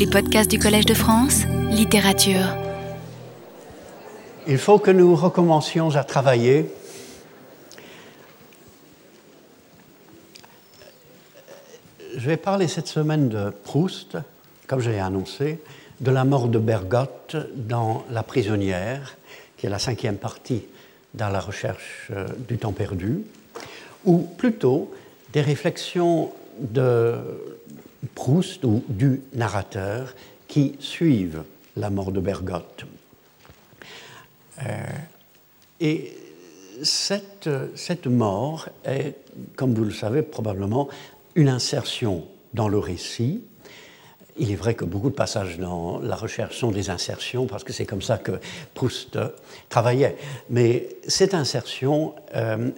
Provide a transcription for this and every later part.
Les podcasts du Collège de France, littérature. Il faut que nous recommencions à travailler. Je vais parler cette semaine de Proust, comme j'ai annoncé, de la mort de Bergotte dans La prisonnière, qui est la cinquième partie dans la recherche euh, du temps perdu, ou plutôt des réflexions de Proust ou du narrateur qui suivent la mort de Bergotte. Euh, et cette, cette mort est, comme vous le savez probablement, une insertion dans le récit. Il est vrai que beaucoup de passages dans la recherche sont des insertions, parce que c'est comme ça que Proust travaillait. Mais cette insertion euh,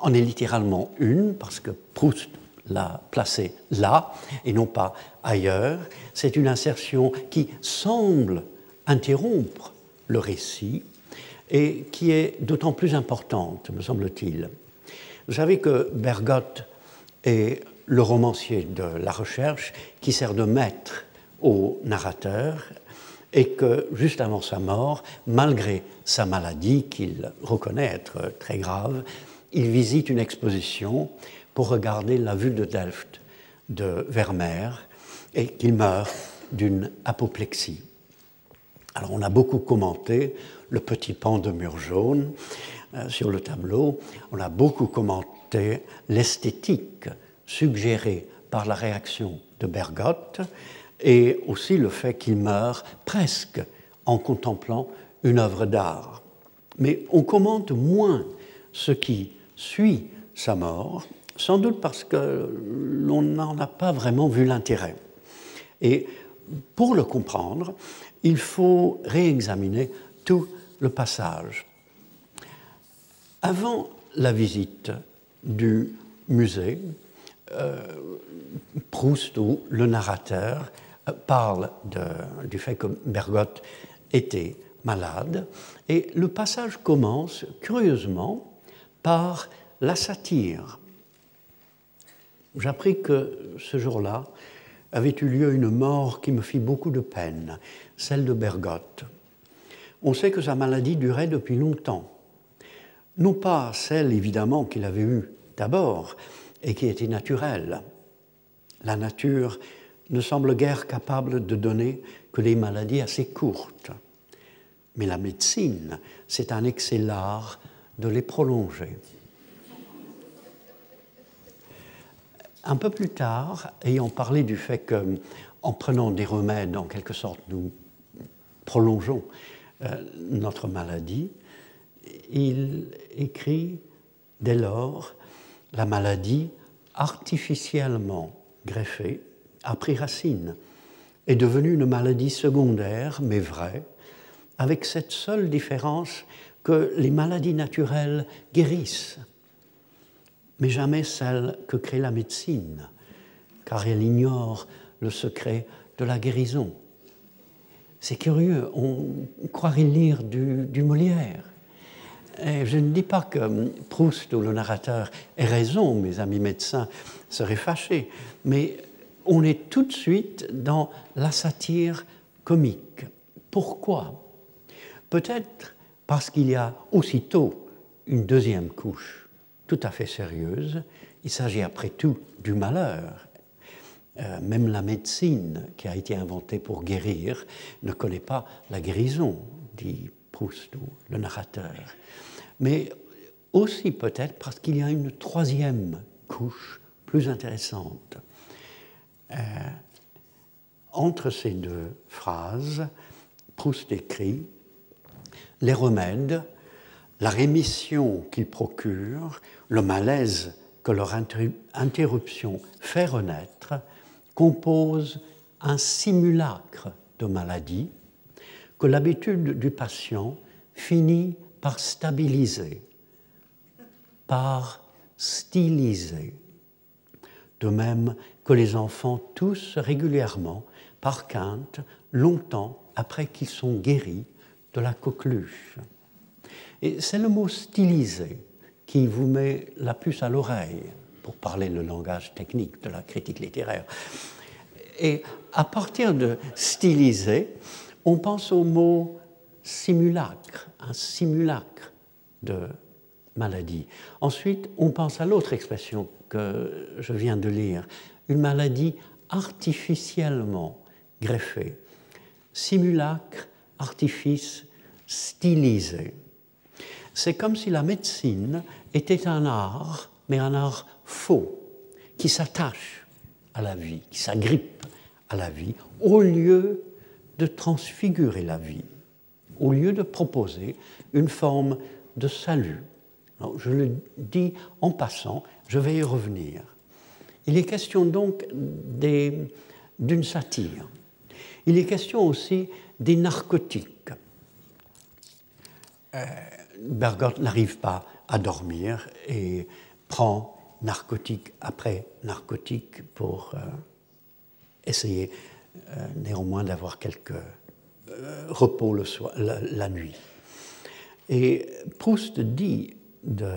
en est littéralement une, parce que Proust l'a placée là et non pas ailleurs. C'est une insertion qui semble interrompre le récit et qui est d'autant plus importante, me semble-t-il. Vous savez que Bergotte est le romancier de la recherche qui sert de maître au narrateur et que juste avant sa mort, malgré sa maladie qu'il reconnaît être très grave, il visite une exposition pour regarder la vue de Delft de Vermeer et qu'il meurt d'une apoplexie. Alors on a beaucoup commenté le petit pan de mur jaune euh, sur le tableau, on a beaucoup commenté l'esthétique suggérée par la réaction de Bergotte et aussi le fait qu'il meurt presque en contemplant une œuvre d'art. Mais on commente moins ce qui suit sa mort, sans doute parce que l'on n'en a pas vraiment vu l'intérêt. Et pour le comprendre, il faut réexaminer tout le passage. Avant la visite du musée, euh, Proust ou le narrateur euh, parle du fait que Bergotte était malade et le passage commence curieusement par la satire. J'appris que ce jour-là avait eu lieu une mort qui me fit beaucoup de peine, celle de Bergotte. On sait que sa maladie durait depuis longtemps. Non pas celle, évidemment, qu'il avait eue d'abord et qui était naturelle. La nature ne semble guère capable de donner que des maladies assez courtes. Mais la médecine, c'est un excellent art de les prolonger. Un peu plus tard, ayant parlé du fait que, en prenant des remèdes, en quelque sorte, nous prolongeons euh, notre maladie, il écrit dès lors la maladie artificiellement greffée a pris racine, est devenue une maladie secondaire, mais vraie, avec cette seule différence que les maladies naturelles guérissent, mais jamais celles que crée la médecine, car elle ignore le secret de la guérison. C'est curieux, on croirait lire du, Molière. Et je ne dis pas que Proust ou le narrateur ait raison, mes amis médecins seraient fâchés, mais on est tout de suite dans la satire comique. Pourquoi? Peut-être parce qu'il y a aussitôt une deuxième couche tout à fait sérieuse. Il s'agit après tout du malheur. Euh, même la médecine qui a été inventée pour guérir ne connaît pas la guérison, dit Proust ou le narrateur. Mais aussi peut-être parce qu'il y a une troisième couche plus intéressante. Euh, entre ces deux phrases, Proust écrit les remèdes, la rémission qu'ils procurent, le malaise que leur interruption fait renaître, composent un simulacre de maladie que l'habitude du patient finit par stabiliser, par styliser. De même que les enfants tous régulièrement, par quinte, longtemps après qu'ils sont guéris, de la coqueluche. Et c'est le mot stylisé qui vous met la puce à l'oreille, pour parler le langage technique de la critique littéraire. Et à partir de stylisé, on pense au mot simulacre, un simulacre de maladie. Ensuite, on pense à l'autre expression que je viens de lire, une maladie artificiellement greffée. Simulacre, artifice, stylisé. C'est comme si la médecine était un art, mais un art faux, qui s'attache à la vie, qui s'agrippe à la vie, au lieu de transfigurer la vie, au lieu de proposer une forme de salut. je le dis en passant, je vais y revenir. Il est question donc d'une satire. Il est question aussi des narcotiques. Euh, Bergotte n'arrive pas à dormir et prend narcotique après narcotique pour euh, essayer euh, néanmoins d'avoir quelques euh, repos la, nuit. Et Proust dit de,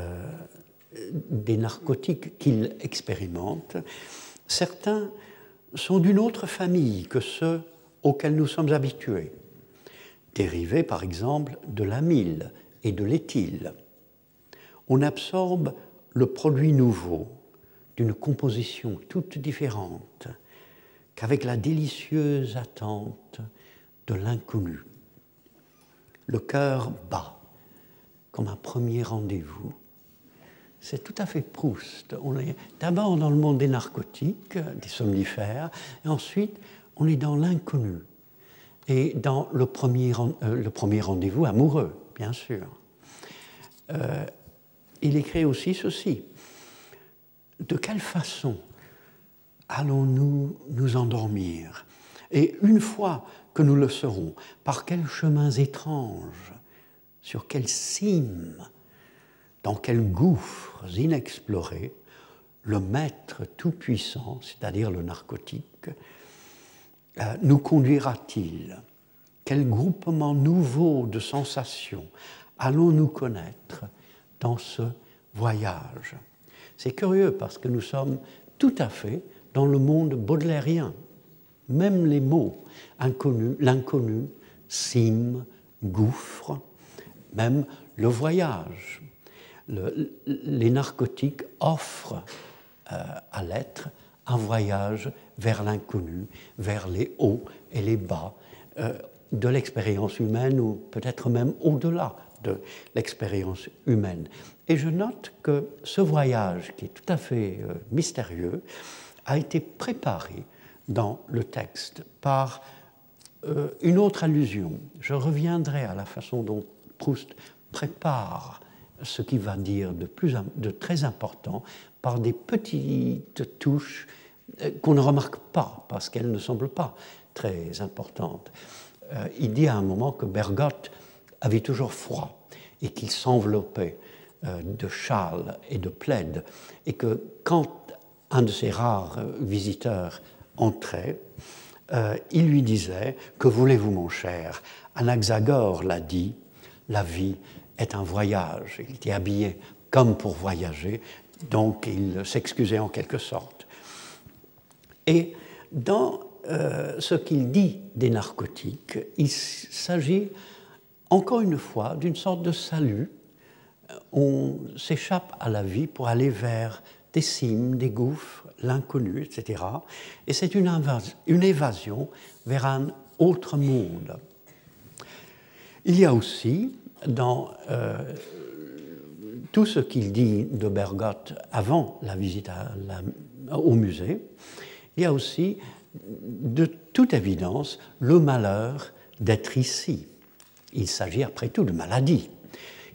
des narcotiques qu'il expérimente, certains sont d'une autre famille que ceux auxquels nous sommes habitués, dérivés par exemple de l'amyle et de l'éthyle. On absorbe le produit nouveau d'une composition toute différente qu'avec la délicieuse attente de l'inconnu. Le cœur bat comme un premier rendez-vous. C'est tout à fait Proust. On est d'abord dans le monde des narcotiques, des somnifères, et ensuite on est dans l'inconnu et dans le premier, euh, le premier rendez-vous amoureux, bien sûr. Euh, il écrit aussi ceci. De quelle façon allons-nous nous endormir? Et une fois que nous le serons, par quels chemins étranges, sur quelles cimes, dans quels gouffres inexplorés, le maître tout-puissant, c'est-à-dire le narcotique, euh, nous conduira-t-il? Quel groupement nouveau de sensations allons-nous connaître dans ce voyage? C'est curieux parce que nous sommes tout à fait dans le monde baudelairien. Même les mots inconnus, l'inconnu, cime, gouffre, même le voyage. les narcotiques offrent euh, à l'être un voyage vers l'inconnu, vers les hauts et les bas euh, de l'expérience humaine ou peut-être même au-delà de l'expérience humaine. Et je note que ce voyage, qui est tout à fait euh, mystérieux, a été préparé dans le texte par euh, une autre allusion. Je reviendrai à la façon dont Proust prépare ce qu'il va dire de, très important par des petites touches euh, qu'on ne remarque pas parce qu'elles ne semblent pas très importantes. Euh, il dit à un moment que Bergotte avait toujours froid et qu'il s'enveloppait de châles et de plaides et que quand un de ses rares visiteurs entrait, euh, il lui disait Que voulez-vous, mon cher? Anaxagore l'a dit la vie est un voyage. Il était habillé comme pour voyager, donc il s'excusait en quelque sorte. Et dans euh, ce qu'il dit des narcotiques, il s'agit encore une fois d'une sorte de salut. On s'échappe à la vie pour aller vers des cimes, des gouffres, l'inconnu, etc. Et c'est une, une évasion vers un autre monde. Il y a aussi dans euh, tout ce qu'il dit de Bergotte avant la visite au musée, il y a aussi de toute évidence le malheur d'être ici. Il s'agit après tout de maladie,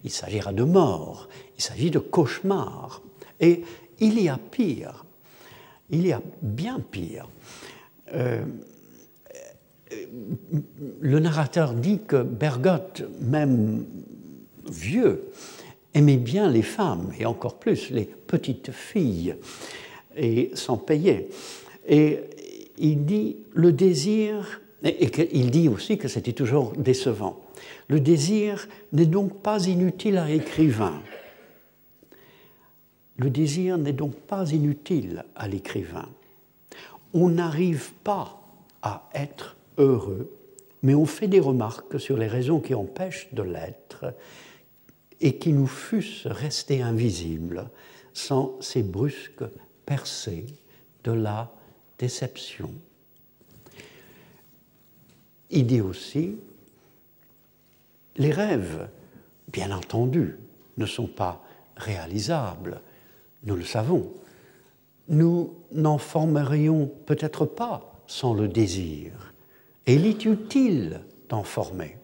il s'agira de mort, il s'agit de cauchemar. Et il y a pire, il y a bien pire. Euh, le narrateur dit que Bergotte, même vieux, aimait bien les femmes, et encore plus les petites filles, et s'en payait. Il dit le désir, et il dit aussi que c'était toujours décevant. Le désir n'est donc pas inutile à l'écrivain. Le désir n'est donc pas inutile à l'écrivain. On n'arrive pas à être heureux, mais on fait des remarques sur les raisons qui empêchent de l'être et qui nous fussent restés invisibles sans ces brusques percées de la déception. Il aussi, les rêves, bien entendu, ne sont pas réalisables, nous le savons. Nous n'en formerions peut-être pas sans le désir. Et il est utile d'en former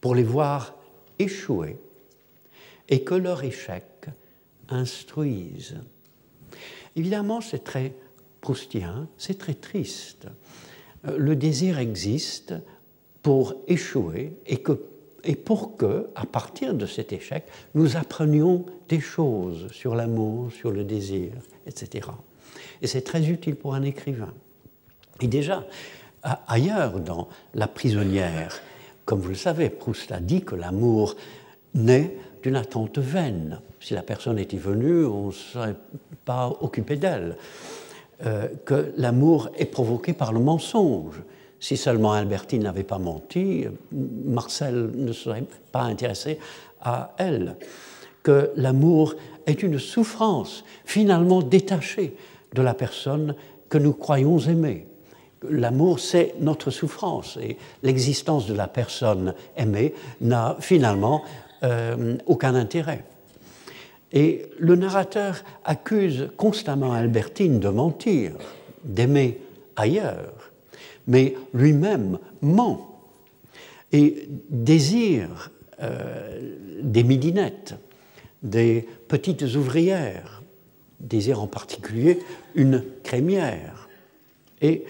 pour les voir échouer et que leur échec instruise. Évidemment, c'est très proustien, c'est très triste. Euh, le désir existe pour échouer et, que, et pour que, à partir de cet échec, nous apprenions des choses sur l'amour, sur le désir, etc. Et c'est très utile pour un écrivain. Et déjà, ailleurs dans La prisonnière, comme vous le savez, Proust a dit que l'amour naît d'une attente vaine. Si la personne était venue, on ne serait pas occupé d'elle. Euh, que l'amour est provoqué par le mensonge. Si seulement Albertine n'avait pas menti, Marcel ne serait pas intéressé à elle. Que l'amour est une souffrance finalement détachée de la personne que nous croyons aimer. L'amour, c'est notre souffrance et l'existence de la personne aimée n'a finalement euh, aucun intérêt. Et le narrateur accuse constamment Albertine de mentir, d'aimer ailleurs, mais lui-même ment et désire euh, des midinettes, des petites ouvrières, désire en particulier une crémière. Et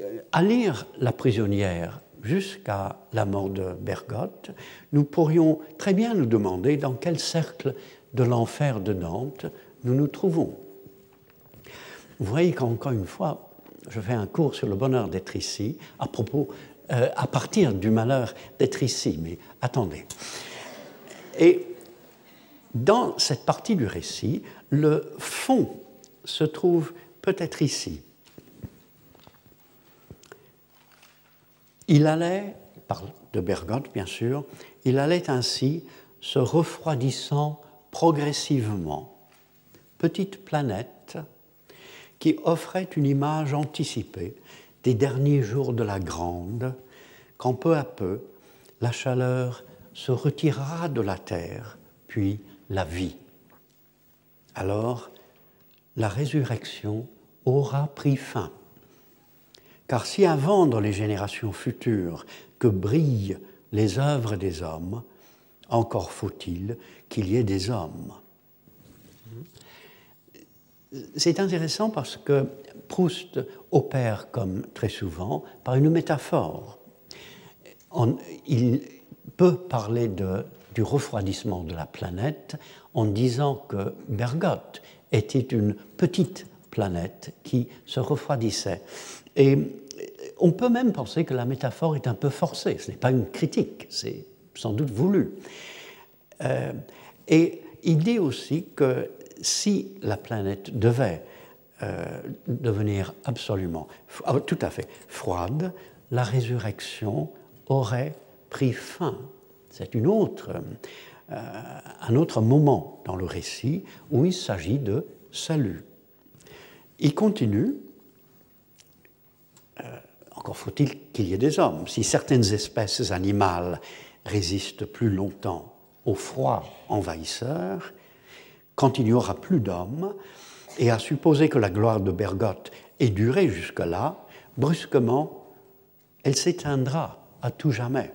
euh, à lire La prisonnière jusqu'à la mort de Bergotte, nous pourrions très bien nous demander dans quel cercle de l'enfer de Dante nous nous trouvons. Vous voyez qu'encore une fois, je fais un cours sur le bonheur d'être ici, à propos, euh, à partir du malheur d'être ici, mais attendez. Et dans cette partie du récit, le fond se trouve peut-être ici. Il allait, parle de Bergotte bien sûr, il allait ainsi se refroidissant progressivement, petite planète qui offrait une image anticipée des derniers jours de la grande, quand peu à peu la chaleur se retirera de la terre, puis la vie. Alors, la résurrection aura pris fin. Car si à vendre les générations futures que brillent les œuvres des hommes, encore faut-il qu'il y ait des hommes. C'est intéressant parce que Proust opère, comme très souvent, par une métaphore. il peut parler du refroidissement de la planète en disant que Bergotte était une petite planète qui se refroidissait. Et on peut même penser que la métaphore est un peu forcée. Ce n'est pas une critique, c'est sans doute voulu. Euh, et il dit aussi que si la planète devait euh, devenir absolument, ah, tout à fait froide, la résurrection aurait pris fin. C'est une autre, euh, un autre moment dans le récit où il s'agit de salut. Il continue encore faut-il qu'il y ait des hommes. Si certaines espèces animales résistent plus longtemps au froid envahisseur, quand il n'y aura plus d'hommes, et à supposer que la gloire de Bergotte ait duré jusque-là, brusquement, elle s'éteindra à tout jamais.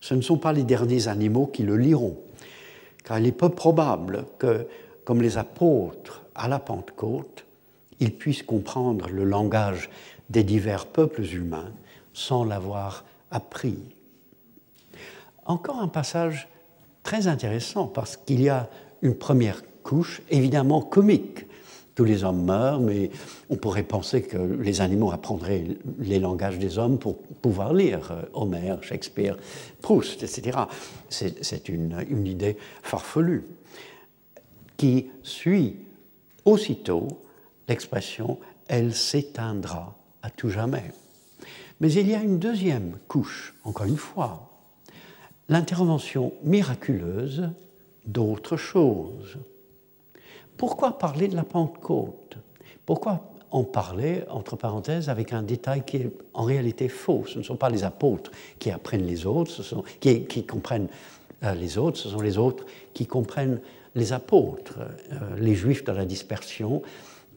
Ce ne sont pas les derniers animaux qui le liront, car il est peu probable que, comme les apôtres à la Pentecôte, ils puissent comprendre le langage des divers peuples humains sans l'avoir appris. Encore un passage très intéressant parce qu'il y a une première couche évidemment comique. Tous les hommes meurent, mais on pourrait penser que les animaux apprendraient les langages des hommes pour pouvoir lire euh, Homère, Shakespeare, Proust, etc. C'est une, une idée farfelue qui suit aussitôt l'expression elle s'éteindra à tout jamais. Mais il y a une deuxième couche, encore une fois, l'intervention miraculeuse d'autres choses. Pourquoi parler de la Pentecôte? Pourquoi en parler, entre parenthèses, avec un détail qui est en réalité faux? Ce ne sont pas les apôtres qui apprennent les autres, ce sont, qui, comprennent euh, les autres, ce sont les autres qui comprennent les apôtres. Euh, les juifs de la dispersion,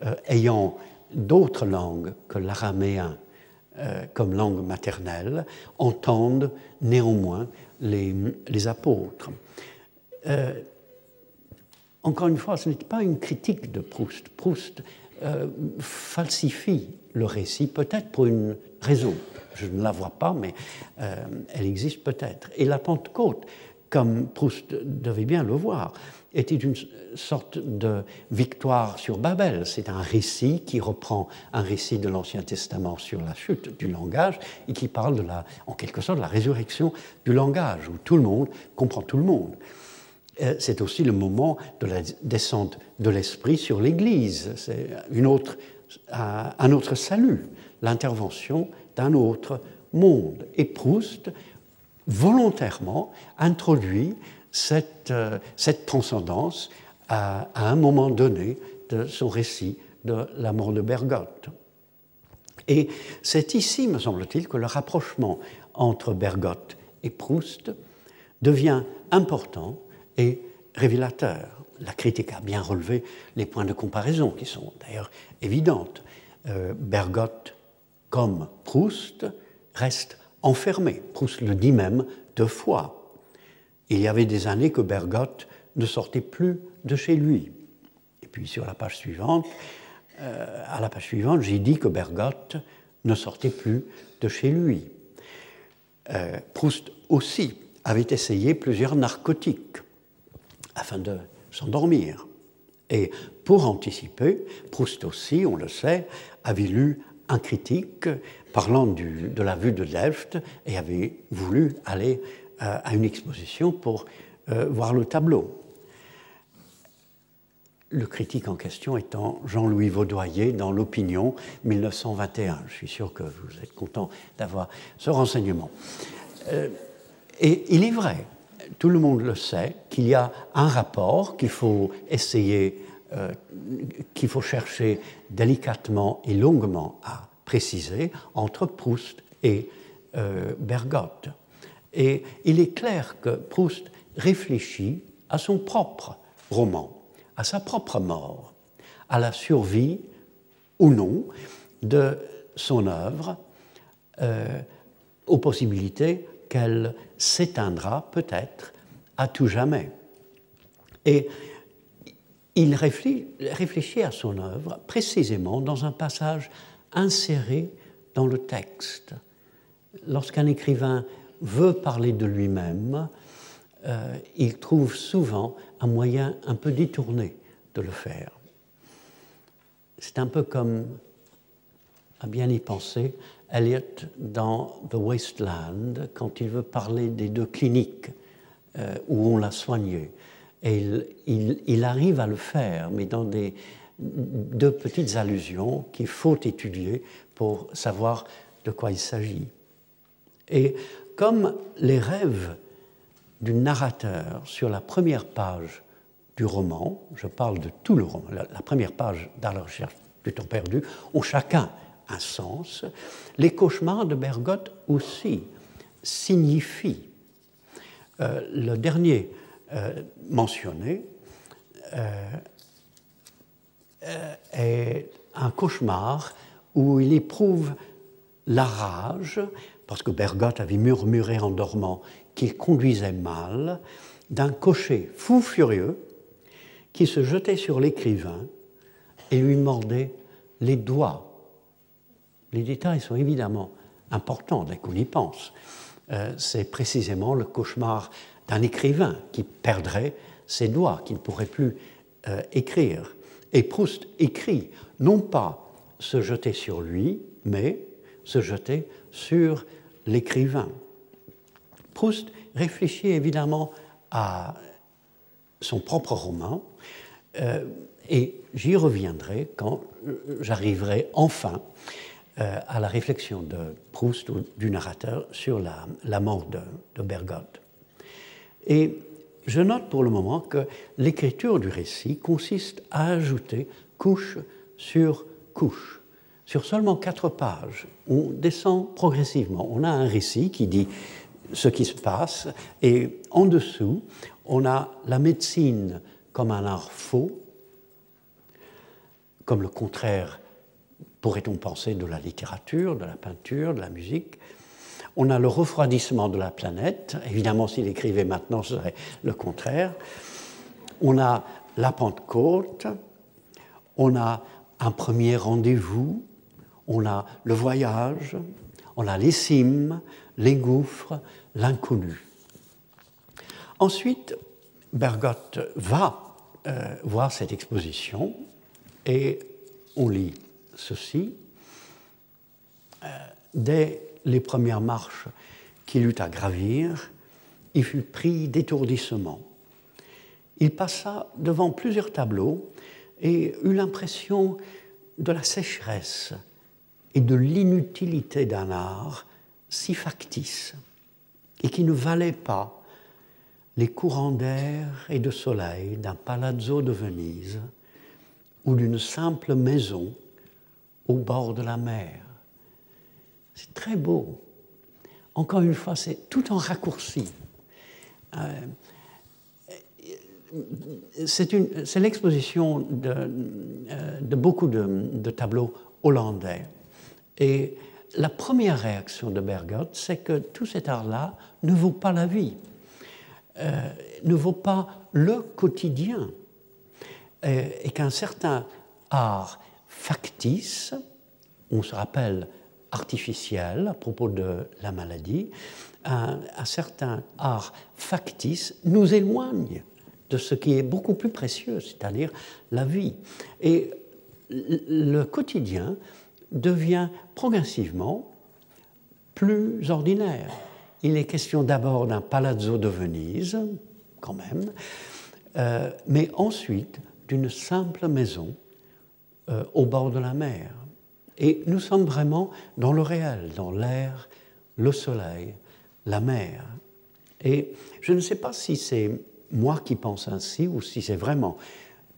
euh, ayant d'autres langues que l'araméen comme langue maternelle, entendent néanmoins les, apôtres. Encore une fois, ce n'est pas une critique de Proust. Proust euh, falsifie le récit, peut-être pour une raison. Je ne la vois pas, mais euh, elle existe peut-être. Et la Pentecôte, comme Proust devait bien le voir, était une sorte de victoire sur Babel. C'est un récit qui reprend un récit de l'Ancien Testament sur la chute du langage et qui parle de la, en quelque sorte de la résurrection du langage, où tout le monde comprend tout le monde. Euh, c'est aussi le moment de la descente de l'Esprit sur l'Église. C'est une autre, un autre salut, l'intervention d'un autre monde. Et Proust, volontairement, introduit cette, euh, cette transcendance à, à, un moment donné de son récit de la mort de Bergotte. Et c'est ici, me semble-t-il, que le rapprochement entre Bergotte et Proust devient important et révélateur. La critique a bien relevé les points de comparaison qui sont d'ailleurs évidentes. Euh, Bergotte, comme Proust, reste enfermé. Proust le dit même deux fois. Il y avait des années que Bergotte ne sortait plus de chez lui. Et puis sur la page suivante, euh, à la page suivante, j'ai dit que Bergotte ne sortait plus de chez lui. Euh, Proust aussi avait essayé plusieurs narcotiques afin de s'endormir. Et pour anticiper, Proust aussi, on le sait, avait lu un critique parlant de la vue de Delft et avait voulu aller à une exposition pour euh, voir le tableau. Le critique en question étant Jean-Louis Vaudoyer dans l'Opinion 1921. Je suis sûr que vous êtes content d'avoir ce renseignement. Euh, et il est vrai tout le monde le sait, qu'il y a un rapport qu'il faut essayer, euh, qu'il faut chercher délicatement et longuement à préciser entre Proust et euh, Bergotte. Et il est clair que Proust réfléchit à son propre roman, à sa propre mort, à la survie ou non de son œuvre, euh, aux possibilités qu'elle s'éteindra peut-être à tout jamais. Et il réfléchit à son œuvre précisément dans un passage inséré dans le texte. Lorsqu'un écrivain veut parler de lui-même, euh, il trouve souvent un moyen un peu détourné de le faire. C'est un peu comme, à bien y penser, Eliot dans The Wasteland, quand il veut parler des deux cliniques euh, où on l'a soigné. Et il, arrive à le faire, mais dans des, deux petites allusions qu'il faut étudier pour savoir de quoi il s'agit. Et comme les rêves du narrateur sur la première page du roman, je parle de tout le roman, la, première page dans la recherche du temps perdu, ont chacun un sens, les cauchemars de Bergotte aussi signifient. Euh, le dernier euh, mentionné euh, est un cauchemar où il éprouve la rage, parce que Bergotte avait murmuré en dormant qu'il conduisait mal, d'un cocher fou furieux qui se jetait sur l'écrivain et lui mordait les doigts les détails sont évidemment importants dès qu'on y pense. Euh, c'est précisément le cauchemar d'un écrivain qui perdrait ses doigts, qui ne pourrait plus euh, écrire. Et Proust écrit non pas se jeter sur lui, mais se jeter sur l'écrivain. Proust réfléchit évidemment à son propre roman, euh, et j'y reviendrai quand j'arriverai enfin euh, à la réflexion de Proust ou du narrateur sur la, mort de, de Bergotte. Et je note pour le moment que l'écriture du récit consiste à ajouter couche sur couche. Sur seulement quatre pages, on descend progressivement. On a un récit qui dit ce qui se passe et en dessous, on a la médecine comme un art faux, comme le contraire, pourrait-on penser, de la littérature, de la peinture, de la musique. On a le refroidissement de la planète. Évidemment, s'il écrivait maintenant, ce serait le contraire. On a la Pentecôte. On a un premier rendez-vous. On a le voyage. On a les cimes, les gouffres, l'inconnu. Ensuite, Bergotte va euh, voir cette exposition et on lit ceci. Euh, dès les premières marches qu'il eut à gravir, il fut pris d'étourdissement. Il passa devant plusieurs tableaux et eut l'impression de la sécheresse et de l'inutilité d'un art si factice et qui ne valait pas les courants d'air et de soleil d'un palazzo de Venise ou d'une simple maison au bord de la mer. C'est très beau. Encore une fois, c'est tout en raccourci. Euh, c'est l'exposition de, euh, de, beaucoup de, tableaux hollandais. Et la première réaction de Bergotte, c'est que tout cet art-là ne vaut pas la vie, euh, ne vaut pas le quotidien, et qu'un certain art factice, on se rappelle artificiel à propos de la maladie, un, certain art factice nous éloigne de ce qui est beaucoup plus précieux, c'est-à-dire la vie. Et le quotidien devient progressivement plus ordinaire. Il est question d'abord d'un palazzo de Venise, quand même, euh, mais ensuite d'une simple maison euh, au bord de la mer. Et nous sommes vraiment dans le réel, dans l'air, le soleil, la mer. Et je ne sais pas si c'est moi qui pense ainsi ou si c'est vraiment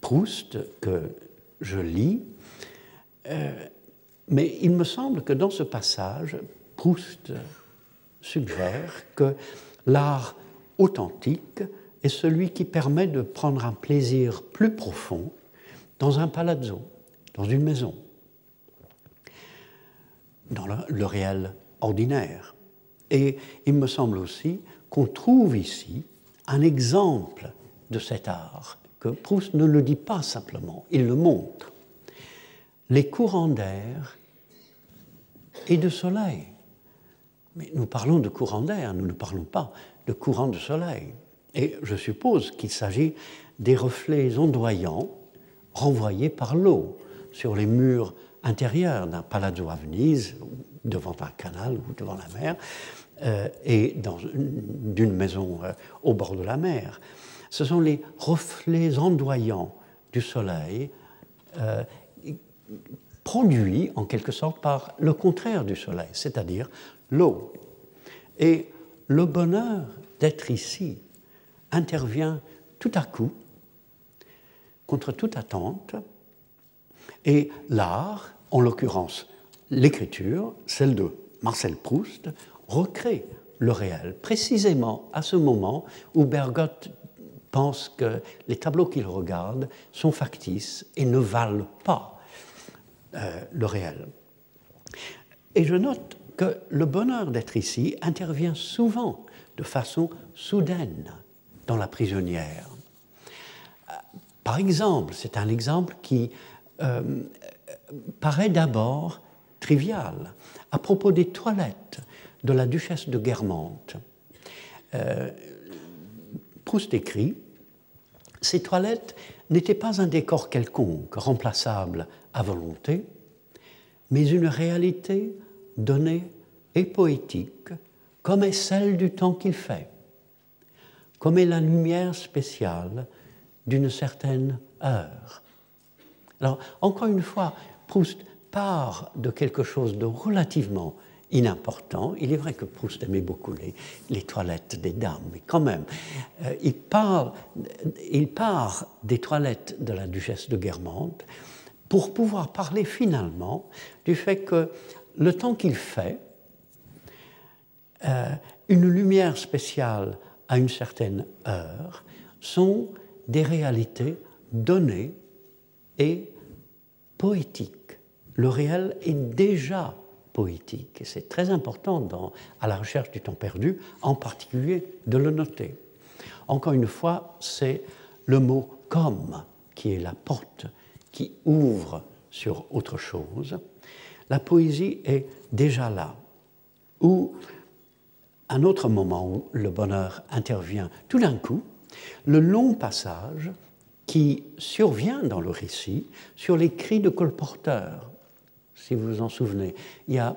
Proust que je lis, euh, mais il me semble que dans ce passage, Proust suggère que l'art authentique est celui qui permet de prendre un plaisir plus profond dans un palazzo, dans une maison, dans le, réel ordinaire. Et il me semble aussi qu'on trouve ici un exemple de cet art, que Proust ne le dit pas simplement, il le montre. Les courants d'air et de soleil. Mais nous parlons de courants d'air, nous ne parlons pas de courants de soleil. Et je suppose qu'il s'agit des reflets ondoyants renvoyés par l'eau sur les murs intérieurs d'un palazzo à Venise, devant un canal ou devant la mer, euh, et d'une maison euh, au bord de la mer. Ce sont les reflets ondoyants du soleil euh, produits en quelque sorte par le contraire du soleil, c'est-à-dire l'eau. Et le bonheur d'être ici intervient tout à coup, contre toute attente, et l'art, en l'occurrence l'écriture, celle de Marcel Proust, recrée le réel, précisément à ce moment où Bergotte pense que les tableaux qu'il regarde sont factices et ne valent pas euh, le réel. Et je note que le bonheur d'être ici intervient souvent de façon soudaine dans la prisonnière. Euh, par exemple, c'est un exemple qui euh, paraît d'abord trivial à propos des toilettes de la duchesse de Guermantes. Proust écrit Ces toilettes n'étaient pas un décor quelconque, remplaçable à volonté, mais une réalité donnée et poétique, comme est celle du temps qu'il fait, comme est la lumière spéciale d'une certaine heure. Alors, encore une fois, Proust part de quelque chose de relativement inimportant. Il est vrai que Proust aimait beaucoup les, toilettes des dames, mais quand même, euh, il, part des toilettes de la duchesse de Guermantes pour pouvoir parler finalement du fait que le temps qu'il fait, euh, une lumière spéciale à une certaine heure, sont des réalités données et poétiques. Le réel est déjà poétique. C'est très important dans, à la recherche du temps perdu, en particulier de le noter. Encore une fois, c'est le mot comme qui est la porte qui ouvre sur autre chose. La poésie est déjà là. Ou un autre moment où le bonheur intervient tout d'un coup, le long passage qui survient dans le récit sur les cris de colporteurs si vous vous en souvenez. Il y a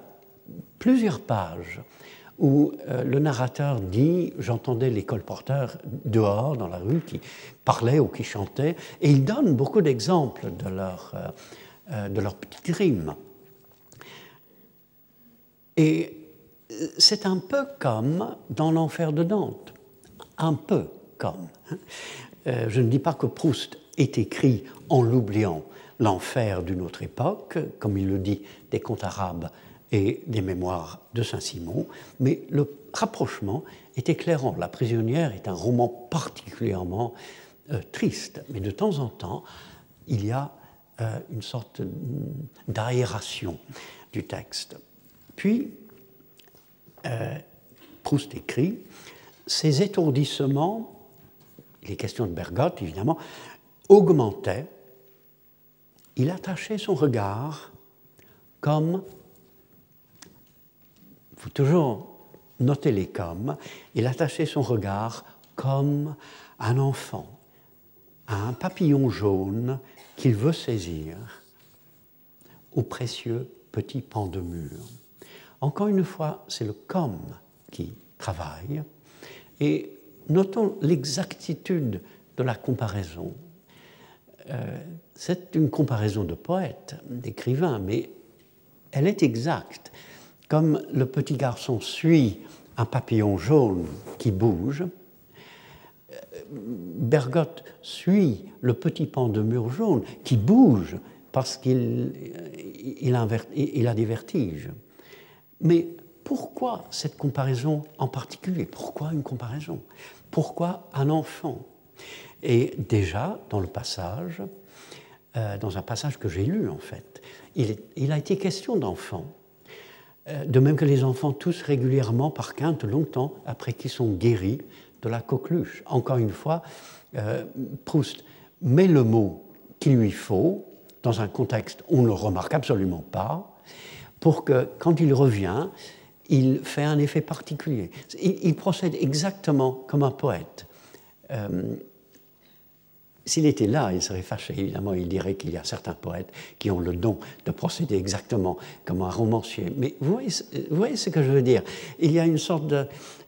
plusieurs pages où euh, le narrateur dit J'entendais les colporteurs dehors, dans la rue, qui parlaient ou qui chantaient, et il donne beaucoup d'exemples de leur, euh, euh, de petites rimes. Et c'est un peu comme dans l'enfer de Dante, un peu comme. Je ne dis pas que Proust est écrit en l'oubliant, l'enfer d'une autre époque, comme il le dit des contes arabes et des mémoires de Saint-Simon, mais le rapprochement est éclairant. La prisonnière est un roman particulièrement euh, triste, mais de temps en temps, il y a euh, une sorte d'aération du texte. Puis, euh, Proust écrit, ces étourdissements, les questions de Bergotte évidemment, augmentaient il attachait son regard comme, faut toujours noter les comme, il attachait son regard comme un enfant à un papillon jaune qu'il veut saisir au précieux petit pan de mur. Encore une fois, c'est le comme qui travaille et notons l'exactitude de la comparaison. Euh, c'est une comparaison de poète, d'écrivain, mais elle est exacte. Comme le petit garçon suit un papillon jaune qui bouge, euh, Bergotte suit le petit pan de mur jaune qui bouge parce qu'il il a des vertiges. Mais pourquoi cette comparaison en particulier? Pourquoi une comparaison? Pourquoi un enfant? Et déjà, dans le passage, euh, dans un passage que j'ai lu en fait. Il, a été question d'enfants, euh, de même que les enfants tous régulièrement par quinte longtemps après qu'ils sont guéris de la coqueluche. Encore une fois, euh, Proust met le mot qu'il lui faut dans un contexte où on ne le remarque absolument pas, pour que quand il revient, il fait un effet particulier. Il, procède exactement comme un poète. S'il était là, il serait fâché. Évidemment, il dirait qu'il y a certains poètes qui ont le don de procéder exactement comme un romancier. Mais vous voyez, ce que je veux dire? Il y a une sorte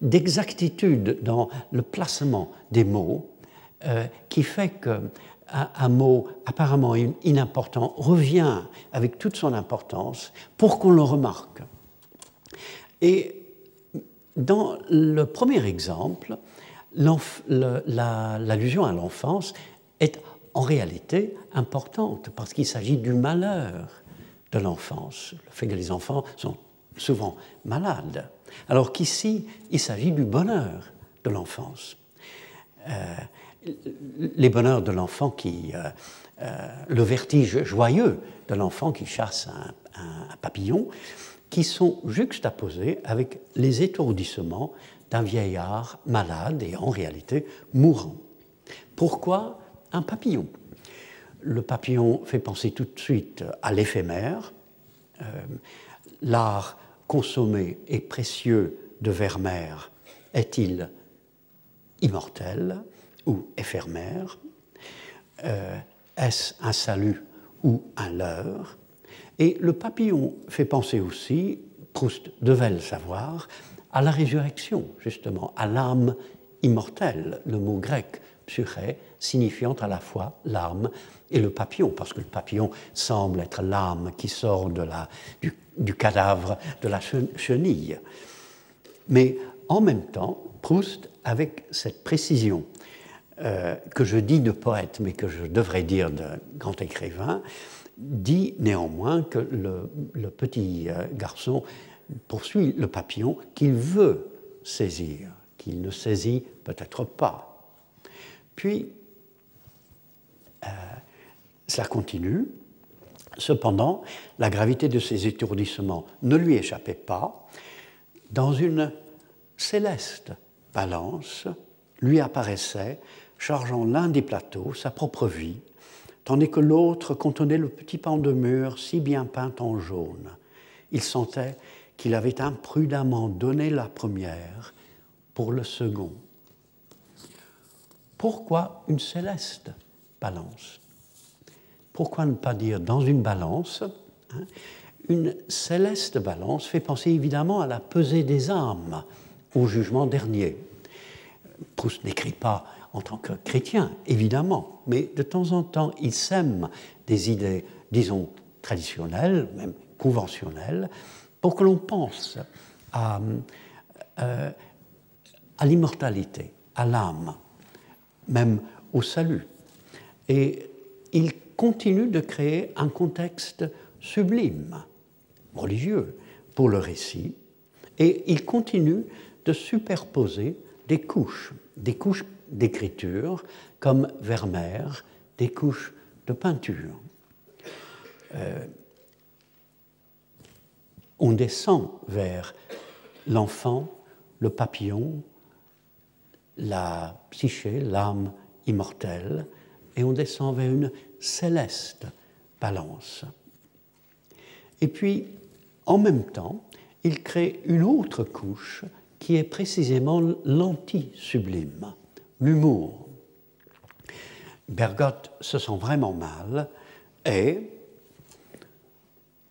d'exactitude dans le placement des mots euh, qui fait qu'un un mot apparemment inimportant revient avec toute son importance pour qu'on le remarque. Et dans le premier exemple, l'allusion à l'enfance est en réalité importante parce qu'il s'agit du malheur de l'enfance, le fait que les enfants sont souvent malades, alors qu'ici, il s'agit du bonheur de l'enfance. Euh, les bonheurs de l'enfant qui... Euh, euh, le vertige joyeux de l'enfant qui chasse un, un, papillon, qui sont juxtaposés avec les étourdissements d'un vieillard malade et en réalité mourant. Pourquoi un papillon. Le papillon fait penser tout de suite à l'éphémère. Euh, l'art consommé et précieux de Vermeer est-il immortel ou éphémère? Euh, Est-ce un salut ou un leurre? Et le papillon fait penser aussi, Proust devait le savoir, à la résurrection, justement, à l'âme immortelle. Le mot grec psyché, signifiant à la fois l'âme et le papillon, parce que le papillon semble être l'âme qui sort de la, du, cadavre de la chenille. Mais en même temps, Proust, avec cette précision euh, que je dis de poète, mais que je devrais dire de grand écrivain, dit néanmoins que le, le petit euh, garçon poursuit le papillon qu'il veut saisir, qu'il ne saisit peut-être pas. Puis, cela continue. Cependant, la gravité de ces étourdissements ne lui échappait pas. Dans une céleste balance, lui apparaissait, chargeant l'un des plateaux, sa propre vie, tandis que l'autre contenait le petit pan de mur si bien peint en jaune. Il sentait qu'il avait imprudemment donné la première pour le second. Pourquoi une céleste balance? Pourquoi ne pas dire dans une balance hein, Une céleste balance fait penser évidemment à la pesée des âmes, au jugement dernier. Proust n'écrit pas en tant que chrétien, évidemment, mais de temps en temps, il sème des idées, disons, traditionnelles, même conventionnelles, pour que l'on pense à, euh, à l'immortalité, à l'âme, même au salut. Et il continue de créer un contexte sublime, religieux, pour le récit, et il continue de superposer des couches, des couches d'écriture comme Vermeer, des couches de peinture. Euh, on descend vers l'enfant, le papillon, la psyché, l'âme immortelle, et on descend vers une céleste balance. Et puis, en même temps, il crée une autre couche qui est précisément l'anti-sublime, l'humour. Bergotte se sent vraiment mal et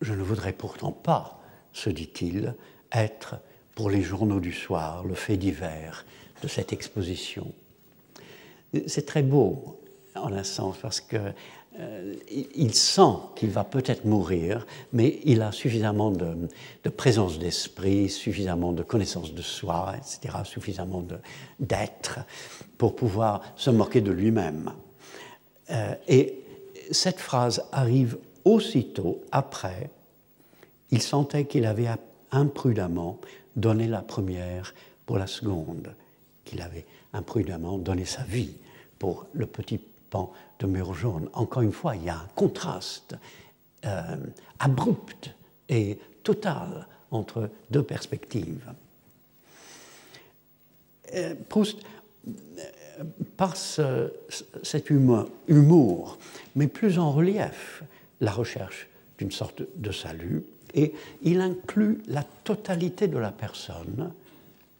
je ne voudrais pourtant pas se dit-il, être pour les journaux du soir le fait divers de cette exposition. C'est très beau, en un sens, parce que euh, il sent qu'il va peut-être mourir, mais il a suffisamment de, présence d'esprit, suffisamment de connaissance de soi, etc., suffisamment d'être pour pouvoir se moquer de lui-même. Euh, et cette phrase arrive aussitôt après il sentait qu'il avait imprudemment donné la première pour la seconde, qu'il avait imprudemment donné sa vie pour le petit de mur jaune. Encore une fois, il y a un contraste euh, abrupt et total entre deux perspectives. Euh, Proust, euh, par cet humour, humour, met plus en relief la recherche d'une sorte de salut, et il inclut la totalité de la personne,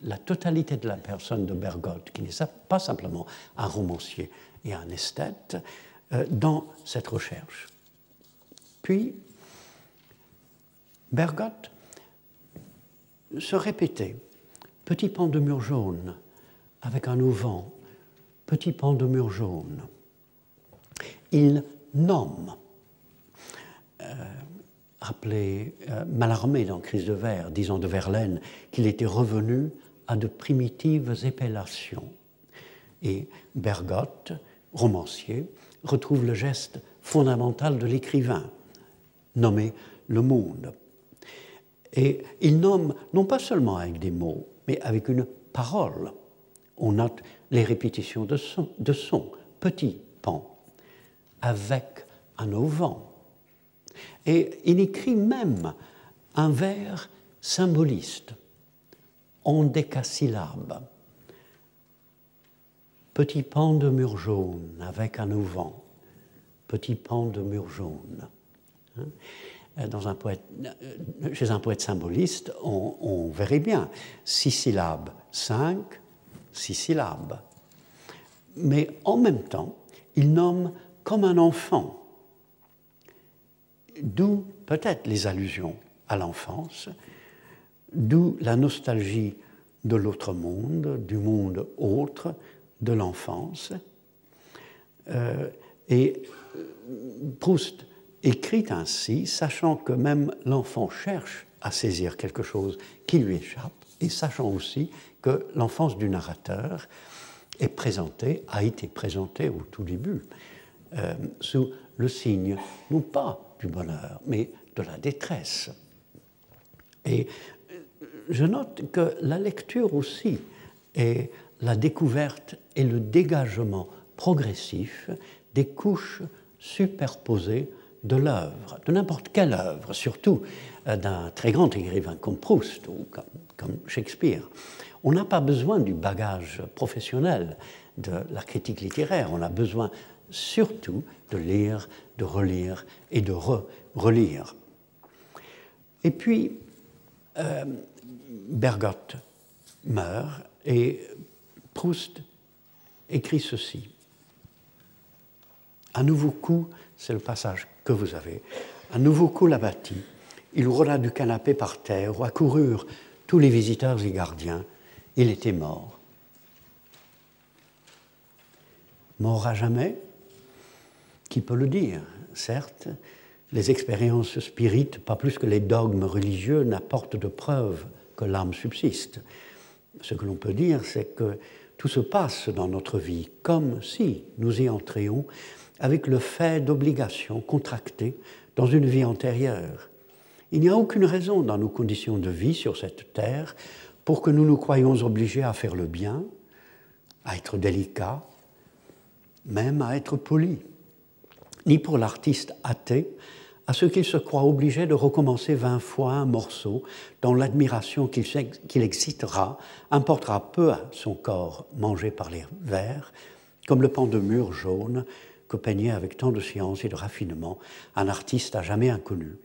la totalité de la personne de Bergotte, qui n'est pas simplement un romancier et un esthète, euh, dans cette recherche. Puis, Bergotte se répétait petit pan de mur jaune avec un auvent, petit pan de mur jaune. Il nomme euh, appelé euh, Malarmé dans Crise de verre, disant de Verlaine qu'il était revenu à de primitives épellations. Et Bergotte, romancier, retrouve le geste fondamental de l'écrivain, nommé le monde. Et il nomme non pas seulement avec des mots, mais avec une parole. On note les répétitions de son, de son petit pan, avec un auvent, et il écrit même un vers symboliste en décasyllabes. Petit pan de mur jaune avec un auvent, petit pan de mur jaune. Hein? Un poète, chez un poète symboliste, on verrait bien six syllabes, cinq, six syllabes. Mais en même temps, il nomme comme un enfant D'où peut-être les allusions à l'enfance, d'où la nostalgie de l'autre monde, du monde autre, de l'enfance, et Proust écrit ainsi, sachant que même l'enfant cherche à saisir quelque chose qui lui échappe, et sachant aussi que l'enfance du narrateur est présentée, a été présentée au tout début, euh, sous le signe, non pas du bonheur, mais de la détresse. Et euh, je note que la lecture aussi est la découverte et le dégagement progressif des couches superposées de l'œuvre, de n'importe quelle œuvre, surtout euh, d'un très grand écrivain comme Proust ou comme, Shakespeare. On n'a pas besoin du bagage professionnel de la critique littéraire, on a besoin surtout de lire, de relire et de re-relire. Et puis, euh, Bergotte meurt et Proust écrit ceci. Un nouveau coup, c'est le passage que vous avez. Un nouveau coup l'abattit. Il roula du canapé par terre, où accoururent tous les visiteurs et gardiens. Il était mort. Mort à jamais? Qui peut le dire? Certes, les expériences spirites, pas plus que les dogmes religieux, n'apportent de preuves que l'âme subsiste. Ce que l'on peut dire, c'est que tout se passe dans notre vie comme si nous y entrions avec le fait d'obligation contractée dans une vie antérieure. Il n'y a aucune raison dans nos conditions de vie sur cette terre pour que nous nous croyions obligés à faire le bien, à être délicats, même à être polis, ni pour l'artiste athée à ce qu'il se croit obligé de recommencer vingt fois un morceau dont l'admiration qu'il excitera importera peu à son corps mangé par les vers, comme le pan de mur jaune que peignait avec tant de science et de raffinement un artiste à jamais inconnu,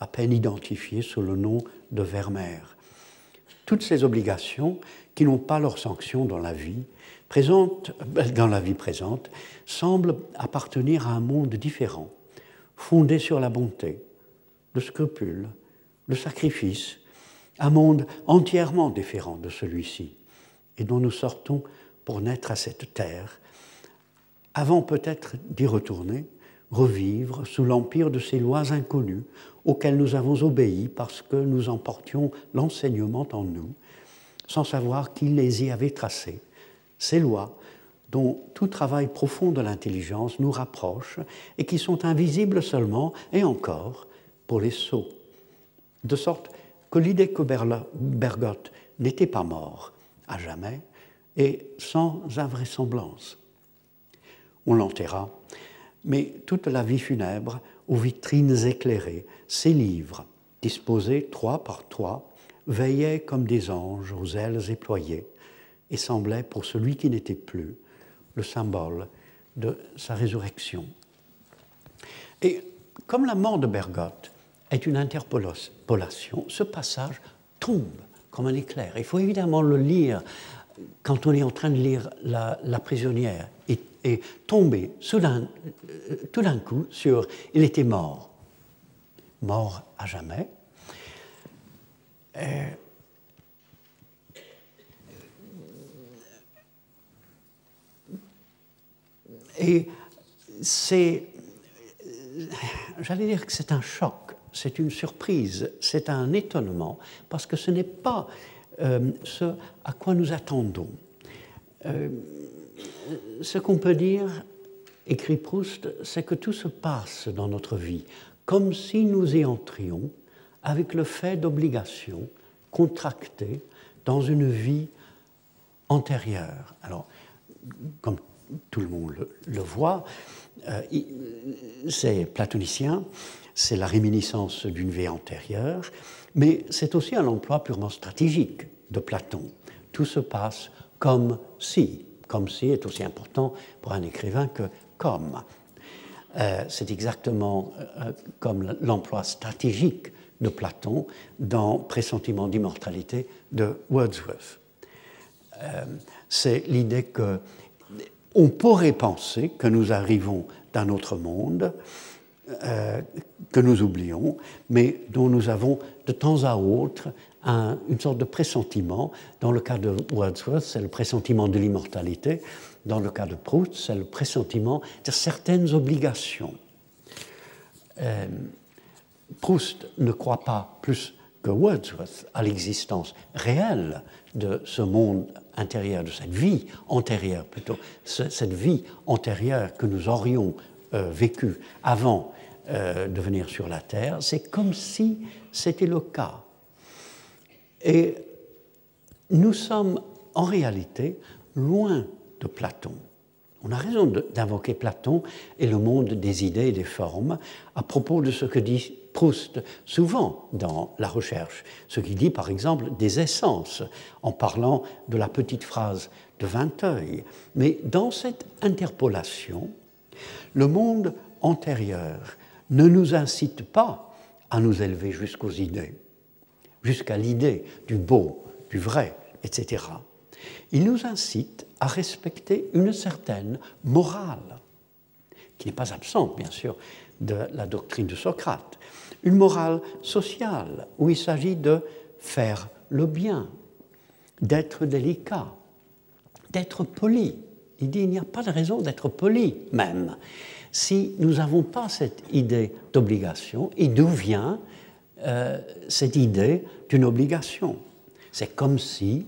à peine identifié sous le nom de Vermeer. Toutes ces obligations, qui n'ont pas leur sanction dans la vie, présente, dans la vie présente, semblent appartenir à un monde différent, fondé sur la bonté, le scrupule, le sacrifice, un monde entièrement différent de celui-ci, et dont nous sortons pour naître à cette terre avant peut-être d'y retourner, revivre sous l'empire de ces lois inconnues auxquelles nous avons obéi parce que nous emportions l'enseignement en nous, sans savoir qui les y avait tracées, ces lois dont tout travail profond de l'intelligence nous rapproche et qui sont invisibles seulement, et encore, pour les sots. De sorte que l'idée que Bergotte n'était pas mort à jamais est sans invraisemblance on l'enterra. Mais toute la vie funèbre, aux vitrines éclairées, ses livres, disposés trois par trois, veillaient comme des anges aux ailes éployées et semblaient, pour celui qui n'était plus, le symbole de sa résurrection. Et comme la mort de Bergotte est une interpolation, ce passage tombe comme un éclair. Il faut évidemment le lire quand on est en train de lire La, prisonnière et tombé euh, tout d'un coup sur il était mort, mort à jamais. Euh, et c'est, j'allais dire que c'est un choc, c'est une surprise, c'est un étonnement, parce que ce n'est pas euh, ce à quoi nous attendons ce qu'on peut dire, écrit Proust, c'est que tout se passe dans notre vie comme si nous y entrions avec le fait d'obligation contractée dans une vie antérieure. Alors, comme tout le monde le, voit, euh, c'est platonicien, c'est la réminiscence d'une vie antérieure, mais c'est aussi un emploi purement stratégique de Platon. Tout se passe comme si comme si est aussi important pour un écrivain que comme. Euh, c'est exactement euh, comme l'emploi stratégique de Platon dans Pressentiment d'immortalité de Wordsworth. C'est l'idée que on pourrait penser que nous arrivons d'un autre monde, que nous oublions, mais dont nous avons de temps à autre une sorte de pressentiment. Dans le cas de Wordsworth, c'est le pressentiment de l'immortalité. Dans le cas de Proust, c'est le pressentiment de certaines obligations. Euh, Proust ne croit pas plus que Wordsworth à l'existence réelle de ce monde intérieur, de cette vie antérieure plutôt, cette vie antérieure que nous aurions euh, vécue avant euh, de venir sur la Terre, c'est comme si c'était le cas. Et nous sommes en réalité loin de Platon. On a raison d'invoquer Platon et le monde des idées et des formes à propos de ce que dit Proust souvent dans la recherche, ce qu'il dit par exemple des essences en parlant de la petite phrase de Vinteuil. Mais dans cette interpolation, le monde antérieur ne nous incite pas à nous élever jusqu'aux idées, jusqu'à l'idée du beau, du vrai, etc. Il nous incite à respecter une certaine morale, qui n'est pas absente, bien sûr, de la doctrine de Socrate, une morale sociale, où il s'agit de faire le bien, d'être délicat, d'être poli. Il dit il n'y a pas de raison d'être poli même si nous n'avons pas cette idée d'obligation, et d'où vient euh, cette idée d'une obligation? C'est comme si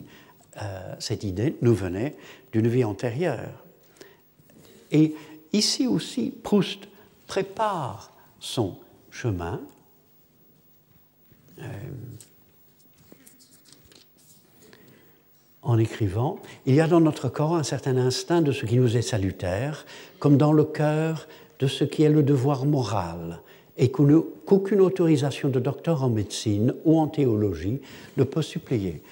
euh, cette idée nous venait d'une vie antérieure. Et ici aussi, Proust prépare son chemin. Euh, en écrivant, il y a dans notre corps un certain instinct de ce qui nous est salutaire, comme dans le cœur de ce qui est le devoir moral, et qu'aucune autorisation de docteur en médecine ou en théologie ne peut suppléer.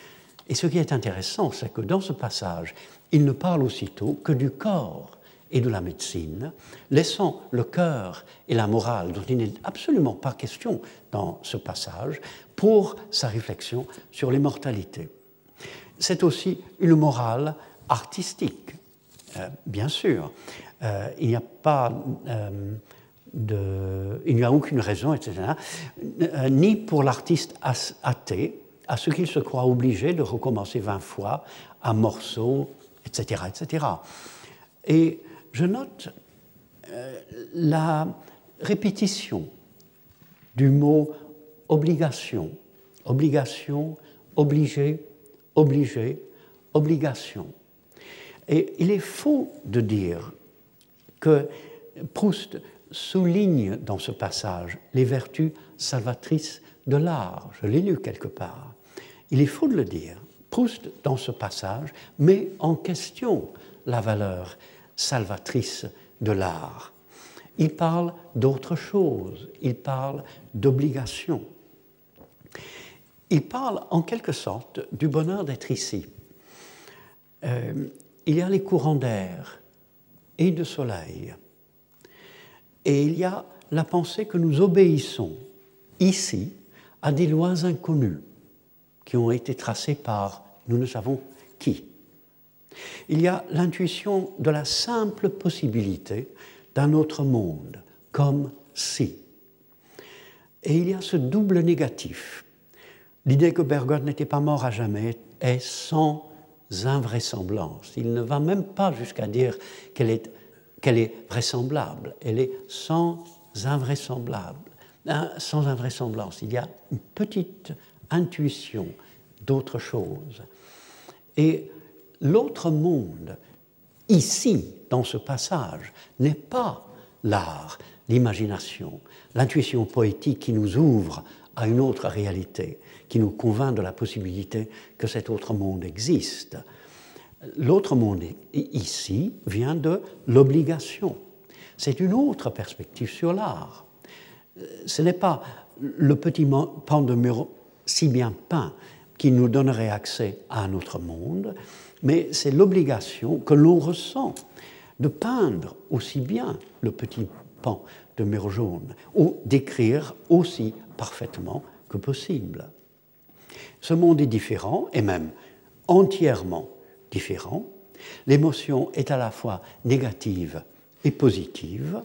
Et ce qui est intéressant, c'est que dans ce passage, il ne parle aussitôt que du corps et de la médecine, laissant le cœur et la morale, dont il n'est absolument pas question dans ce passage, pour sa réflexion sur l'immortalité. C'est aussi une morale artistique, euh, bien sûr. Euh, il n'y a pas euh, il n'y a aucune raison, etc., ni pour l'artiste athée, à ce qu'il se croit obligé de recommencer 20 fois un morceau, etc., etc. Et je note la répétition du mot obligation, obligation, obligé, obligé, obligation. Et il est faux de dire que Proust souligne dans ce passage les vertus salvatrices de l'art. Je l'ai lu quelque part. Il est faux de le dire. Proust, dans ce passage, met en question la valeur salvatrice de l'art. Il parle d'autre chose, il parle d'obligation. Il parle en quelque sorte du bonheur d'être ici. Euh, il y a les courants d'air, et de soleil. Et il y a la pensée que nous obéissons ici à des lois inconnues qui ont été tracées par nous ne savons qui. Il y a l'intuition de la simple possibilité d'un autre monde, comme si. Et il y a ce double négatif. L'idée que Bergotte n'était pas mort à jamais est sans invraisemblance. Il ne va même pas jusqu'à dire qu'elle est, qu'elle est vraisemblable. Elle est sans invraisemblable, hein, sans invraisemblance. Il y a une petite intuition d'autre chose. Et l'autre monde, ici, dans ce passage, n'est pas l'art, l'imagination, l'intuition poétique qui nous ouvre à une autre réalité, qui nous convainc de la possibilité que cet autre monde existe. L'autre monde ici vient de l'obligation. C'est une autre perspective sur l'art. Ce n'est pas le petit pan de mur si bien peint qui nous donnerait accès à un autre monde, mais c'est l'obligation que l'on ressent de peindre aussi bien le petit pan de mur jaune ou d'écrire aussi parfaitement que possible. Ce monde est différent et même entièrement différent. L'émotion est à la fois négative et positive.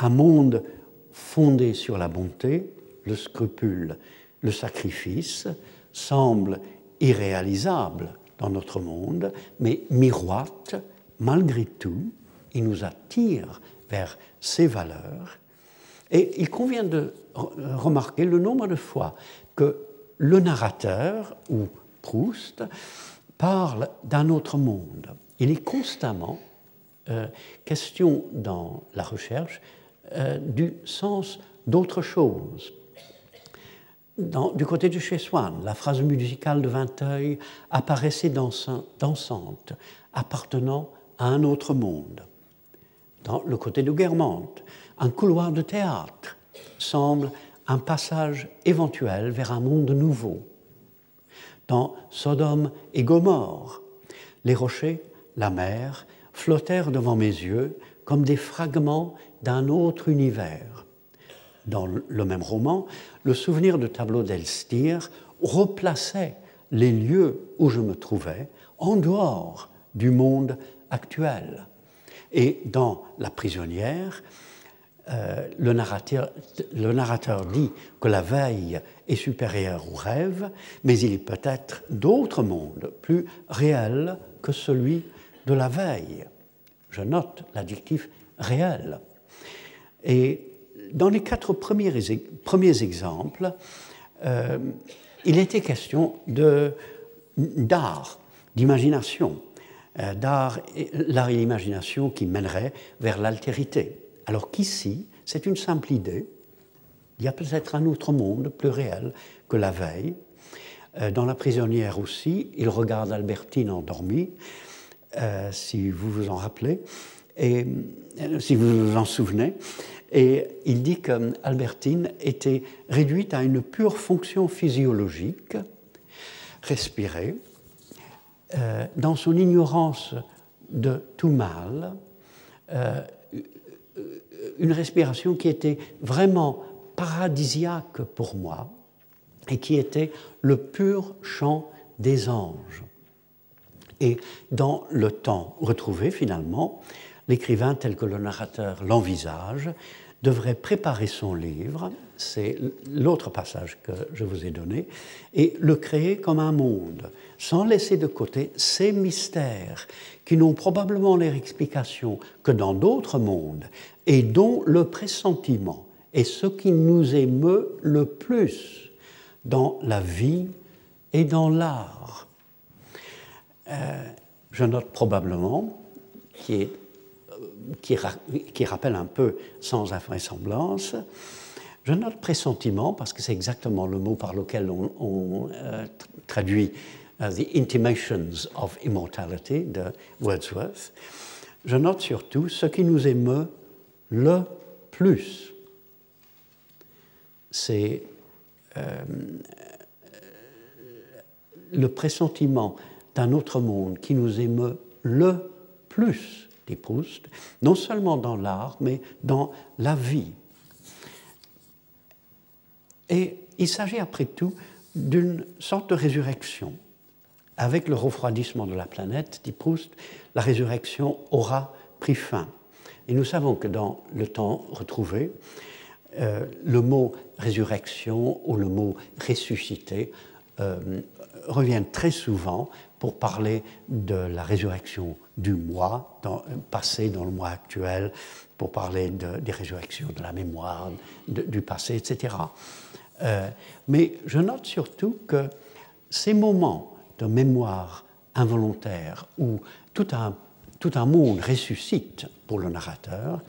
Un monde fondé sur la bonté, le scrupule, le sacrifice semblent irréalisables dans notre monde, mais miroitent malgré tout, ils nous attirent vers ces valeurs. Et il convient de remarquer le nombre de fois que le narrateur, ou Proust, parle d'un autre monde. Il est constamment euh, question dans la recherche euh, du sens d'autre chose. Du côté de chez Swann, la phrase musicale de Vinteuil apparaissait dansante, appartenant à un autre monde. Dans le côté de Guermantes, un couloir de théâtre semble un passage éventuel vers un monde nouveau. Dans Sodome et Gomorre, les rochers, la mer, flottèrent devant mes yeux comme des fragments d'un autre univers. Dans le même roman, le souvenir de tableau d'Elstir replaçait les lieux où je me trouvais en dehors du monde actuel. Et dans La prisonnière, euh, le, narrateur, le, narrateur, dit que la veille est supérieure au rêve, mais il est peut-être d'autres mondes plus réels que celui de la veille. Je note l'adjectif réel. Et dans les quatre premiers, premiers exemples, euh, il était question d'art, d'imagination, euh, d'art, l'art et l'imagination qui mèneraient vers l'altérité. Alors qu'ici, c'est une simple idée. Il y a peut-être un autre monde plus réel que la veille. Euh, dans La prisonnière aussi, il regarde Albertine endormie, si vous vous en rappelez, et si vous vous en souvenez. Et il dit qu'Albertine était réduite à une pure fonction physiologique, respirer, euh, dans son ignorance de tout mal, euh, une respiration qui était vraiment paradisiaque pour moi et qui était le pur chant des anges. Et dans le temps retrouvé, finalement, l'écrivain tel que le narrateur l'envisage devrait préparer son livre, c'est l'autre passage que je vous ai donné, et le créer comme un monde, sans laisser de côté ces mystères qui n'ont probablement leur explication que dans d'autres mondes et dont le pressentiment est ce qui nous émeut le plus dans la vie et dans l'art. Euh, je note probablement, qui est qui, rappelle un peu sans invraisemblance. Je note pressentiment, parce que c'est exactement le mot par lequel on, euh, traduit euh, The Intimations of Immortality de Wordsworth. Je note surtout ce qui nous émeut le plus. C'est euh, le pressentiment d'un autre monde qui nous émeut le plus dit Proust, non seulement dans l'art, mais dans la vie. Et il s'agit après tout d'une sorte de résurrection. Avec le refroidissement de la planète, dit Proust, la résurrection aura pris fin. Et nous savons que dans le temps retrouvé, euh, le mot résurrection ou le mot ressuscité euh, reviennent très souvent pour parler de la résurrection du moi dans, passé dans le mois actuel, pour parler des résurrections de la mémoire, du passé, etc. Euh, mais je note surtout que ces moments de mémoire involontaire où tout un, tout un monde ressuscite pour le narrateur,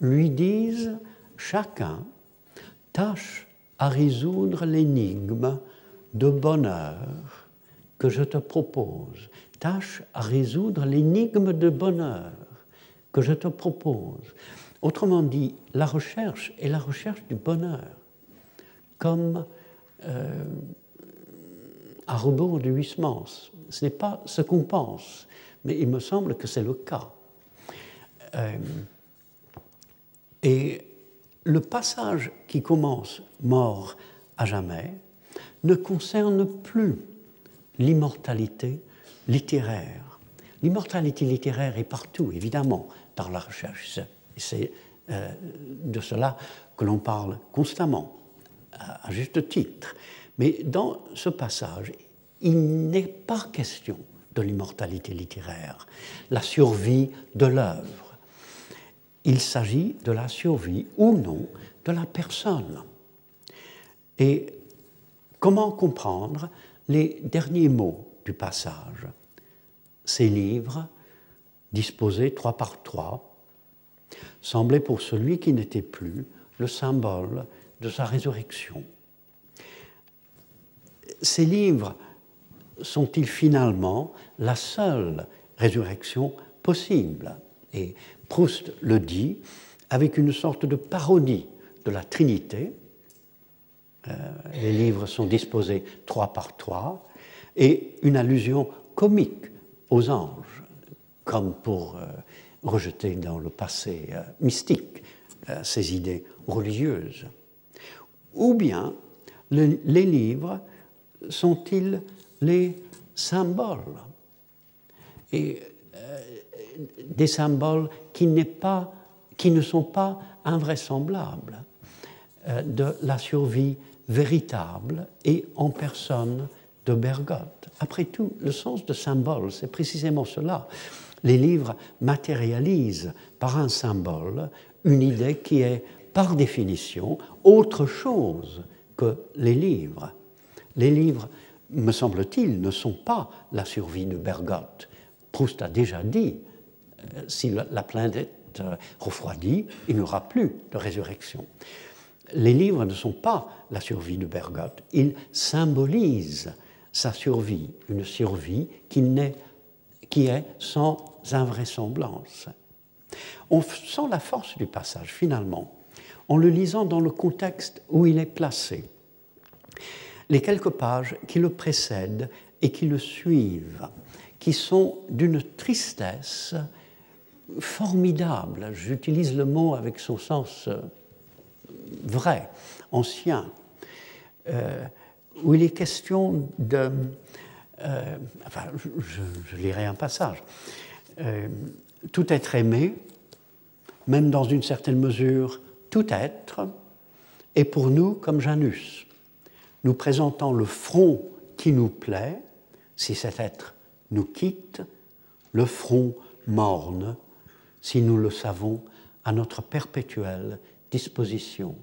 lui disent chacun tâche à résoudre l'énigme de bonheur que je te propose. Tâche à résoudre l'énigme de bonheur que je te propose. Autrement dit, la recherche est la recherche du bonheur, comme euh, à rebours du Huysmans. Ce n'est pas ce qu'on pense, mais il me semble que c'est le cas. Euh, et le passage qui commence mort à jamais ne concerne plus l'immortalité littéraire. L'immortalité littéraire est partout, évidemment, dans la recherche. C'est euh, de cela que l'on parle constamment, à, juste titre. Mais dans ce passage, il n'est pas question de l'immortalité littéraire, la survie de l'œuvre. Il s'agit de la survie ou non de la personne. Et comment comprendre les derniers mots du passage? Ces livres, disposés trois par trois, semblaient pour celui qui n'était plus le symbole de sa résurrection. Ces livres sont-ils finalement la seule résurrection possible? Et Proust le dit avec une sorte de parodie de la Trinité. Euh, les livres sont disposés trois par trois et une allusion comique aux anges, comme pour euh, rejeter dans le passé euh, mystique ces idées religieuses. Ou bien les livres sont-ils les symboles? Et des symboles qui, pas, qui, ne sont pas invraisemblables de la survie véritable et en personne de Bergotte. Après tout, le sens de symbole, c'est précisément cela. Les livres matérialisent par un symbole une idée qui est, par définition, autre chose que les livres. Les livres, me semble-t-il, ne sont pas la survie de Bergotte. Proust a déjà dit, euh, si la planète euh, refroidit, il n'y aura plus de résurrection les livres ne sont pas la survie de Bergotte, ils symbolisent sa survie, une survie qui, qui est sans invraisemblance. On sent la force du passage, finalement, en le lisant dans le contexte où il est placé. Les quelques pages qui le précèdent et qui le suivent, qui sont d'une tristesse formidable, j'utilise le mot avec son sens vrai, ancien, euh, où il est question de... Euh, enfin, je, lirai un passage. Euh, tout être aimé, même dans une certaine mesure, tout être, est pour nous comme Janus, nous présentant le front qui nous plaît, si cet être nous quitte, le front morne, si nous le savons, à notre perpétuelle disposition.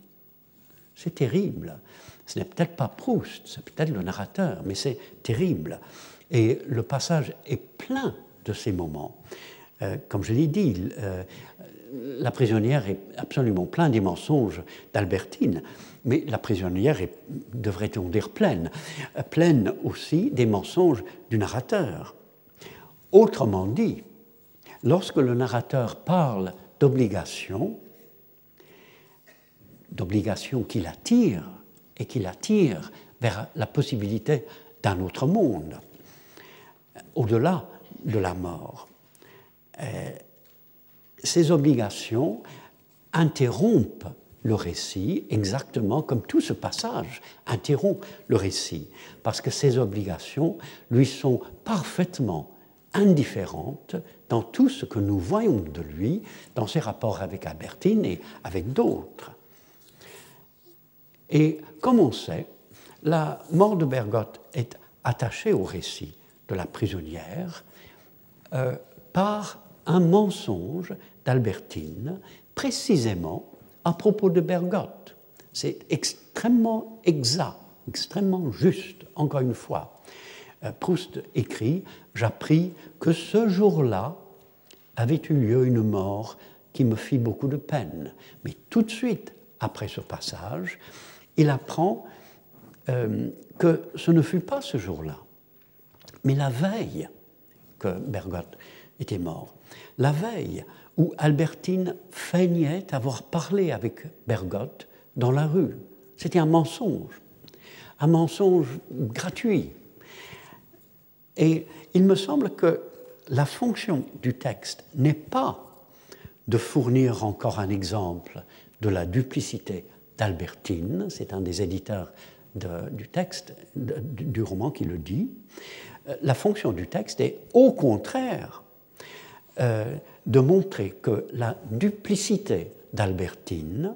C'est terrible. Ce n'est peut-être pas Proust, c'est peut-être le narrateur, mais c'est terrible. Et le passage est plein de ces moments. Euh, comme je l'ai dit, euh, la prisonnière est absolument pleine des mensonges d'Albertine, mais la prisonnière est, devrait-on dire, pleine, euh, pleine aussi des mensonges du narrateur. Autrement dit, lorsque le narrateur parle d'obligation, d'obligation qui l'attire et qui l'attire vers la possibilité d'un autre monde, au-delà de la mort. Euh, ces obligations interrompent le récit exactement comme tout ce passage interrompt le récit, parce que ces obligations lui sont parfaitement indifférentes dans tout ce que nous voyons de lui, dans ses rapports avec Albertine et avec d'autres. Et comme on sait, la mort de Bergotte est attachée au récit de la prisonnière euh, par un mensonge d'Albertine, précisément à propos de Bergotte. C'est extrêmement exact, extrêmement juste, encore une fois. Euh, Proust écrit J'appris que ce jour-là avait eu lieu une mort qui me fit beaucoup de peine. Mais tout de suite après ce passage, il apprend euh, que ce ne fut pas ce jour-là, mais la veille que Bergotte était mort, la veille où Albertine feignait avoir parlé avec Bergotte dans la rue. C'était un mensonge, un mensonge gratuit. Et il me semble que la fonction du texte n'est pas de fournir encore un exemple de la duplicité d'Albertine, c'est un des éditeurs du texte, du roman qui le dit. Euh, la fonction du texte est au contraire euh, de montrer que la duplicité d'Albertine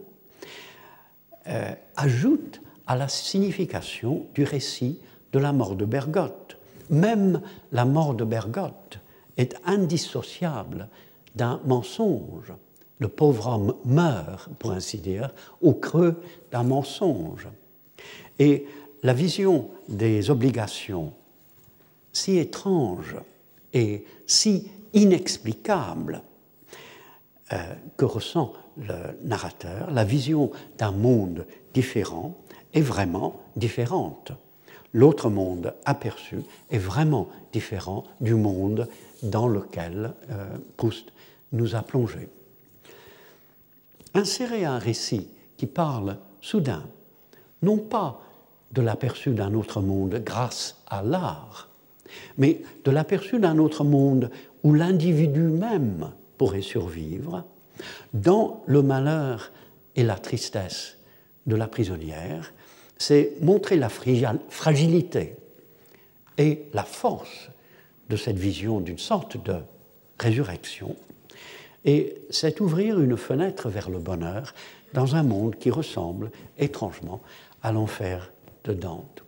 euh, ajoute à la signification du récit de la mort de Bergotte. Même la mort de Bergotte est indissociable d'un mensonge. Le pauvre homme meurt, pour ainsi dire, au creux d'un mensonge. Et la vision des obligations, si étrange et si inexplicable euh, que ressent le narrateur, la vision d'un monde différent est vraiment différente. L'autre monde aperçu est vraiment différent du monde dans lequel euh, Proust nous a plongés. Insérer un récit qui parle soudain, non pas de l'aperçu d'un autre monde grâce à l'art, mais de l'aperçu d'un autre monde où l'individu même pourrait survivre, dans le malheur et la tristesse de la prisonnière, c'est montrer la fragilité et la force de cette vision d'une sorte de résurrection, et c'est ouvrir une fenêtre vers le bonheur dans un monde qui ressemble étrangement à l'enfer de Dante.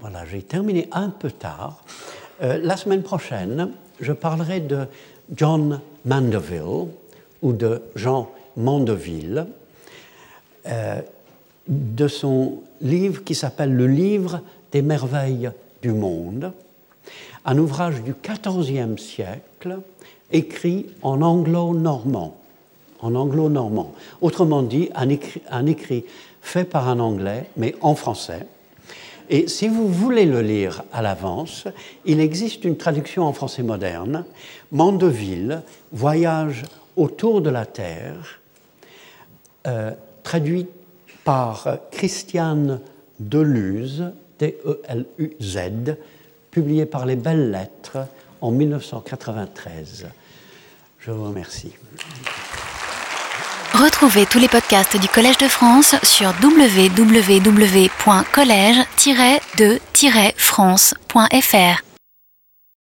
voilà, j'ai terminé un peu tard. Euh, la semaine prochaine, je parlerai de John Mandeville ou de Jean Mandeville, euh, de son livre qui s'appelle Le livre des merveilles du monde, un ouvrage du XIVe siècle écrit en anglo-normand. En anglo-normand. Autrement dit, un écrit, fait par un anglais, mais en français. Et si vous voulez le lire à l'avance, il existe une traduction en français moderne, Mandeville, Voyage autour de la Terre, euh, traduit par Christiane Deluz, D-E-L-U-Z, publié par les Belles Lettres en 1993. Je vous remercie. Retrouvez tous les podcasts du Collège de France sur www.collège-de-france.fr.